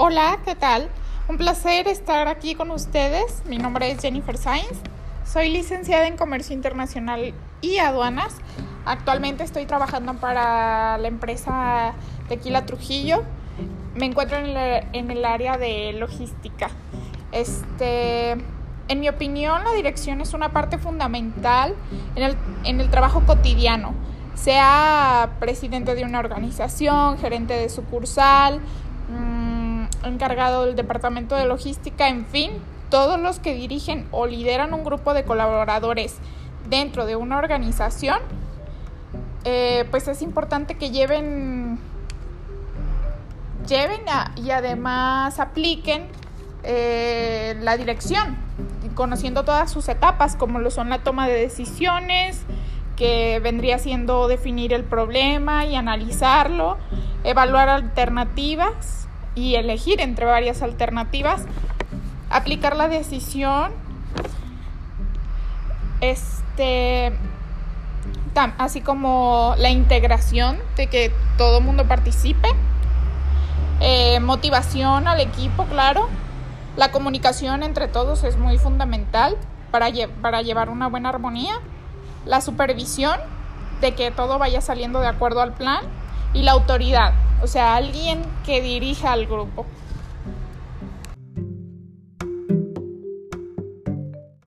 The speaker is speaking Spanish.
Hola, ¿qué tal? Un placer estar aquí con ustedes. Mi nombre es Jennifer Sainz. Soy licenciada en Comercio Internacional y Aduanas. Actualmente estoy trabajando para la empresa Tequila Trujillo. Me encuentro en el, área de logística. Este, en mi opinión, la dirección es una parte fundamental en el, en el trabajo cotidiano sea presidente de una organización, gerente de sucursal, encargado del departamento de logística, en fin, todos los que dirigen o lideran un grupo de colaboradores dentro de una organización, eh, pues es importante que lleven, lleven y además apliquen eh, la dirección, conociendo todas sus etapas, como lo son la toma de decisiones, que vendría siendo definir el problema y analizarlo, evaluar alternativas y elegir entre varias alternativas, aplicar la decisión, este, así como la integración de que todo el mundo participe, eh, motivación al equipo, claro, la comunicación entre todos es muy fundamental para, para llevar una buena armonía, la supervisión de que todo vaya saliendo de acuerdo al plan y la autoridad, o sea, alguien que dirija al grupo.